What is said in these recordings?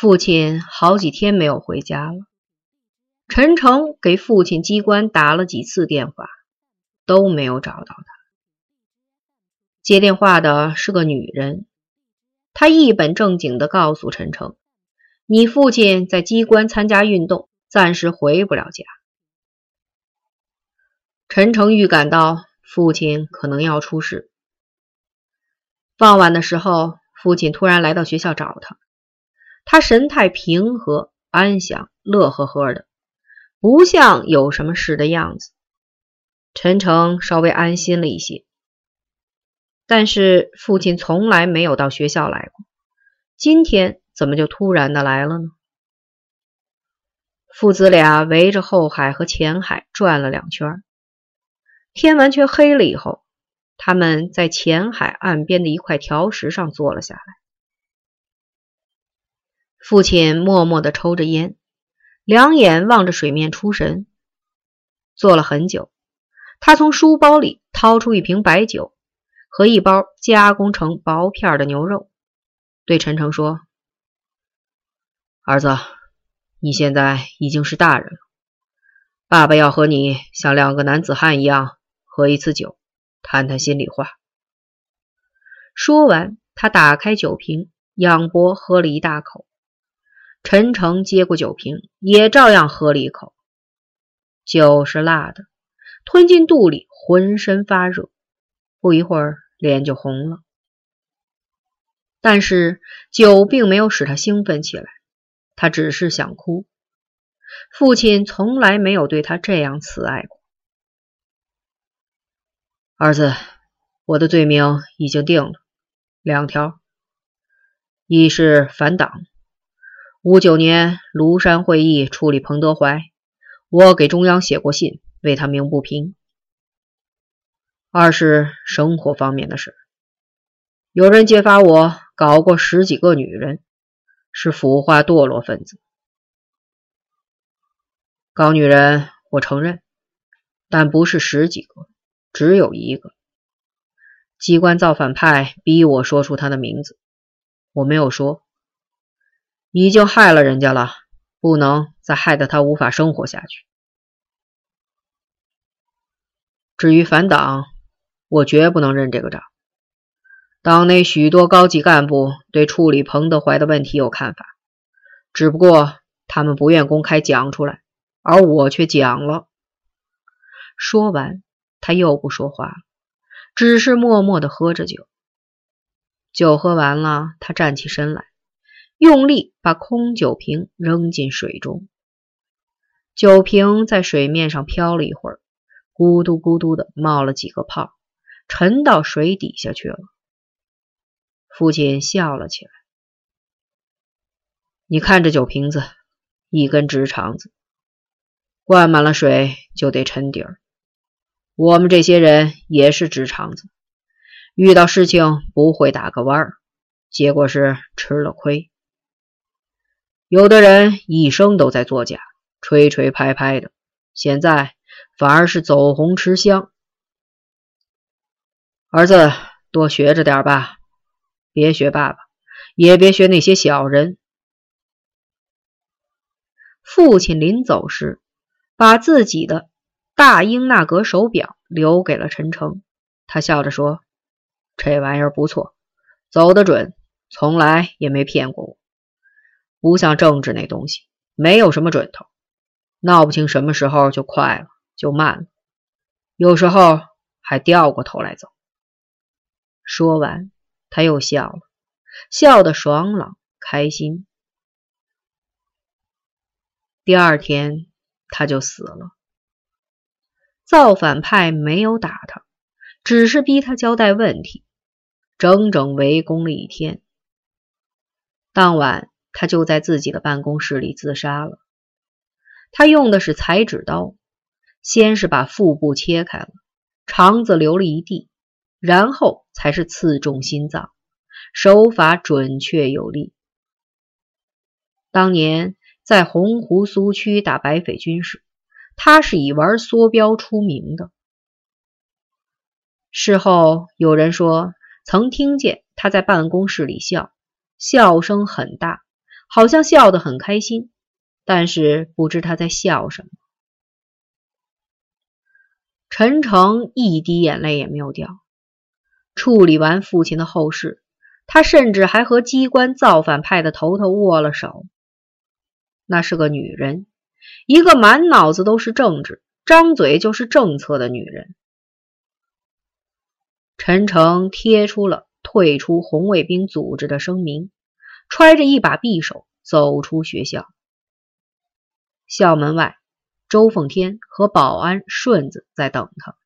父亲好几天没有回家了。陈诚给父亲机关打了几次电话，都没有找到他。接电话的是个女人，她一本正经的告诉陈诚：“你父亲在机关参加运动，暂时回不了家。”陈诚预感到父亲可能要出事。傍晚的时候，父亲突然来到学校找他，他神态平和、安详、乐呵呵的。不像有什么事的样子，陈诚稍微安心了一些。但是父亲从来没有到学校来过，今天怎么就突然的来了呢？父子俩围着后海和前海转了两圈，天完全黑了以后，他们在前海岸边的一块条石上坐了下来。父亲默默的抽着烟。两眼望着水面出神，坐了很久。他从书包里掏出一瓶白酒和一包加工成薄片的牛肉，对陈诚说：“儿子，你现在已经是大人了，爸爸要和你像两个男子汉一样喝一次酒，谈谈心里话。”说完，他打开酒瓶，仰脖喝了一大口。陈诚接过酒瓶，也照样喝了一口。酒是辣的，吞进肚里，浑身发热，不一会儿脸就红了。但是酒并没有使他兴奋起来，他只是想哭。父亲从来没有对他这样慈爱过。儿子，我的罪名已经定了，两条：一是反党。五九年庐山会议处理彭德怀，我给中央写过信，为他鸣不平。二是生活方面的事，有人揭发我搞过十几个女人，是腐化堕落分子。搞女人我承认，但不是十几个，只有一个。机关造反派逼我说出他的名字，我没有说。已经害了人家了，不能再害得他无法生活下去。至于反党，我绝不能认这个账。党内许多高级干部对处理彭德怀的问题有看法，只不过他们不愿公开讲出来，而我却讲了。说完，他又不说话了，只是默默的喝着酒。酒喝完了，他站起身来。用力把空酒瓶扔进水中，酒瓶在水面上飘了一会儿，咕嘟咕嘟的冒了几个泡，沉到水底下去了。父亲笑了起来：“你看这酒瓶子，一根直肠子，灌满了水就得沉底儿。我们这些人也是直肠子，遇到事情不会打个弯儿，结果是吃了亏。”有的人一生都在作假，吹吹拍拍的，现在反而是走红吃香。儿子，多学着点吧，别学爸爸，也别学那些小人。父亲临走时，把自己的大英纳格手表留给了陈诚，他笑着说：“这玩意儿不错，走得准，从来也没骗过我。”不像政治那东西，没有什么准头，闹不清什么时候就快了，就慢了，有时候还掉过头来走。说完，他又笑了，笑得爽朗开心。第二天，他就死了。造反派没有打他，只是逼他交代问题，整整围攻了一天。当晚。他就在自己的办公室里自杀了。他用的是裁纸刀，先是把腹部切开了，肠子流了一地，然后才是刺中心脏，手法准确有力。当年在洪湖苏区打白匪军时，他是以玩梭镖出名的。事后有人说，曾听见他在办公室里笑，笑声很大。好像笑得很开心，但是不知他在笑什么。陈诚一滴眼泪也没有掉。处理完父亲的后事，他甚至还和机关造反派的头头握了手。那是个女人，一个满脑子都是政治、张嘴就是政策的女人。陈诚贴出了退出红卫兵组织的声明，揣着一把匕首走出学校。校门外，周凤天和保安顺子在等他。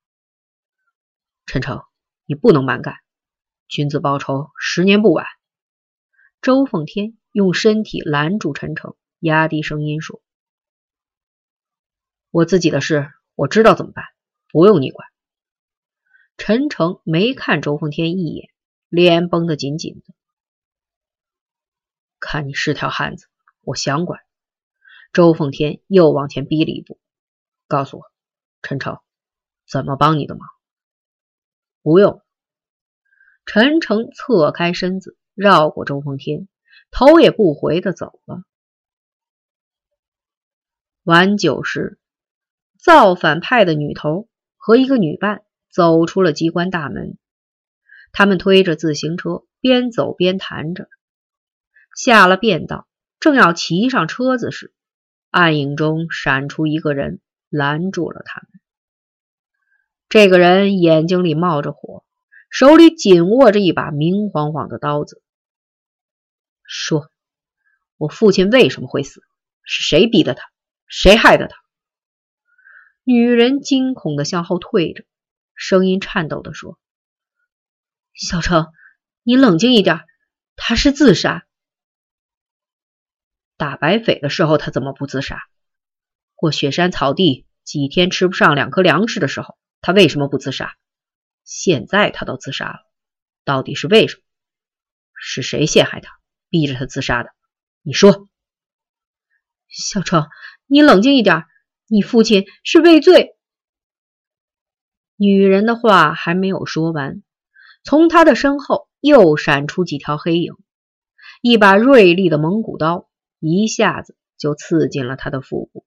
陈诚，你不能蛮干，君子报仇，十年不晚。周凤天用身体拦住陈诚，压低声音说：“我自己的事，我知道怎么办，不用你管。”陈诚没看周凤天一眼，脸绷得紧紧的。看你是条汉子，我想管。周凤天又往前逼了一步，告诉我，陈诚，怎么帮你的忙？不用。陈诚侧开身子，绕过周凤天，头也不回的走了。晚九时，造反派的女头和一个女伴。走出了机关大门，他们推着自行车，边走边谈着。下了便道，正要骑上车子时，暗影中闪出一个人，拦住了他们。这个人眼睛里冒着火，手里紧握着一把明晃晃的刀子，说：“我父亲为什么会死？是谁逼的他？谁害的他？”女人惊恐的向后退着。声音颤抖的说：“小程，你冷静一点，他是自杀。打白匪的时候他怎么不自杀？过雪山草地几天吃不上两颗粮食的时候，他为什么不自杀？现在他都自杀了，到底是为什么？是谁陷害他，逼着他自杀的？你说，小程，你冷静一点，你父亲是畏罪。”女人的话还没有说完，从他的身后又闪出几条黑影，一把锐利的蒙古刀一下子就刺进了他的腹部。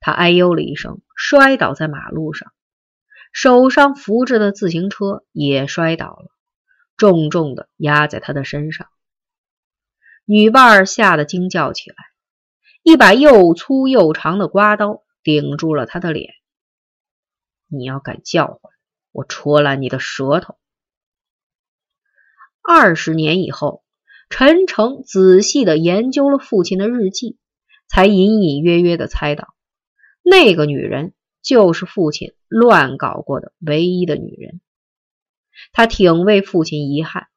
他哎呦了一声，摔倒在马路上，手上扶着的自行车也摔倒了，重重的压在他的身上。女伴吓得惊叫起来，一把又粗又长的刮刀顶住了他的脸。你要敢叫唤，我戳烂你的舌头！二十年以后，陈诚仔细的研究了父亲的日记，才隐隐约约的猜到，那个女人就是父亲乱搞过的唯一的女人。他挺为父亲遗憾，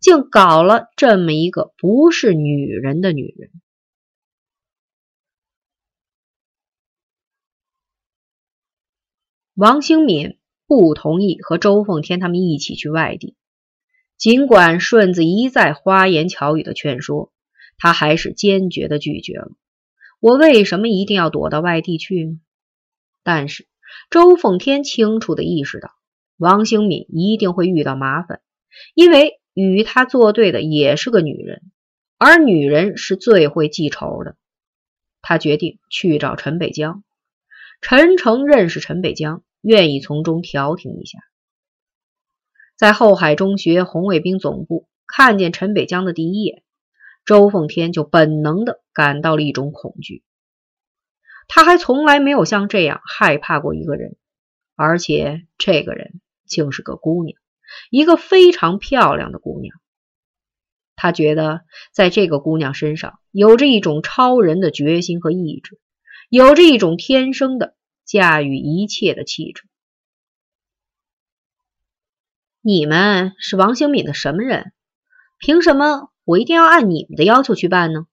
竟搞了这么一个不是女人的女人。王兴敏不同意和周凤天他们一起去外地，尽管顺子一再花言巧语的劝说，他还是坚决的拒绝了。我为什么一定要躲到外地去呢？但是周凤天清楚的意识到，王兴敏一定会遇到麻烦，因为与他作对的也是个女人，而女人是最会记仇的。他决定去找陈北江。陈诚认识陈北江。愿意从中调停一下。在后海中学红卫兵总部看见陈北江的第一眼，周凤天就本能的感到了一种恐惧。他还从来没有像这样害怕过一个人，而且这个人竟是个姑娘，一个非常漂亮的姑娘。他觉得在这个姑娘身上有着一种超人的决心和意志，有着一种天生的。驾驭一切的气质。你们是王兴敏的什么人？凭什么我一定要按你们的要求去办呢？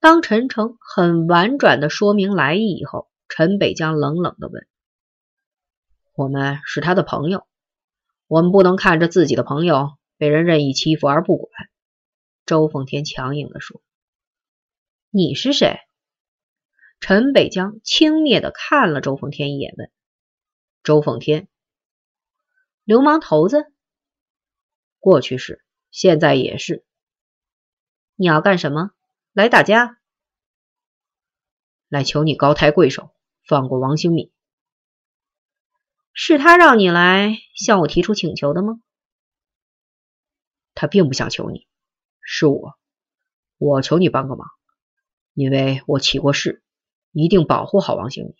当陈诚很婉转的说明来意以后，陈北江冷冷的问：“我们是他的朋友，我们不能看着自己的朋友被人任意欺负而不管。”周凤天强硬的说：“你是谁？”陈北江轻蔑的看了周凤天一眼，问：“周凤天，流氓头子，过去是，现在也是。你要干什么？来打架？来求你高抬贵手，放过王兴敏。是他让你来向我提出请求的吗？他并不想求你，是我，我求你帮个忙，因为我起过誓，一定保护好王兴敏。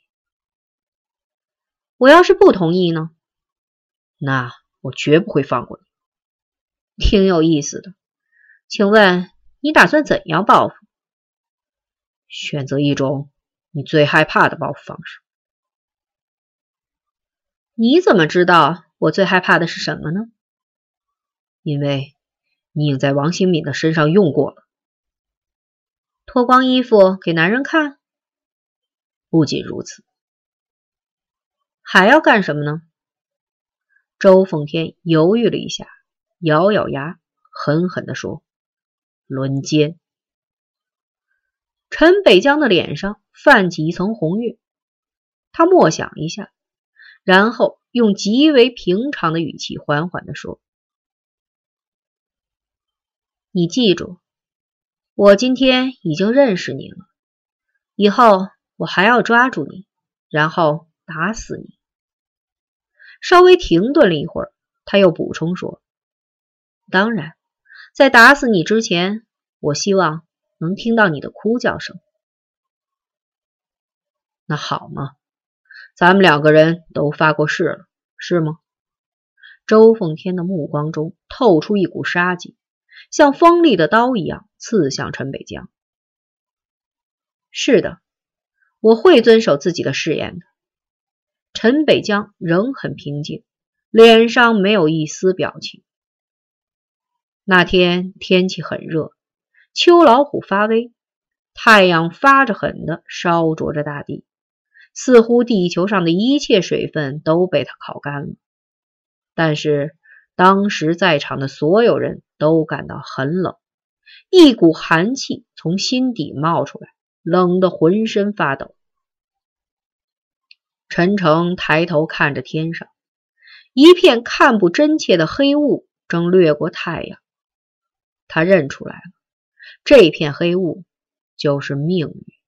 我要是不同意呢？那我绝不会放过你。挺有意思的，请问你打算怎样报复？选择一种你最害怕的报复方式。你怎么知道我最害怕的是什么呢？因为你已经在王新敏的身上用过了。脱光衣服给男人看？不仅如此，还要干什么呢？周奉天犹豫了一下。咬咬牙，狠狠地说：“轮奸。”陈北江的脸上泛起一层红晕，他默想一下，然后用极为平常的语气缓缓地说：“你记住，我今天已经认识你了，以后我还要抓住你，然后打死你。”稍微停顿了一会儿，他又补充说。当然，在打死你之前，我希望能听到你的哭叫声。那好嘛，咱们两个人都发过誓了，是吗？周凤天的目光中透出一股杀机，像锋利的刀一样刺向陈北江。是的，我会遵守自己的誓言的。陈北江仍很平静，脸上没有一丝表情。那天天气很热，秋老虎发威，太阳发着狠的烧灼着大地，似乎地球上的一切水分都被它烤干了。但是当时在场的所有人都感到很冷，一股寒气从心底冒出来，冷得浑身发抖。陈诚抬头看着天上，一片看不真切的黑雾正掠过太阳。他认出来了，这片黑雾就是命运。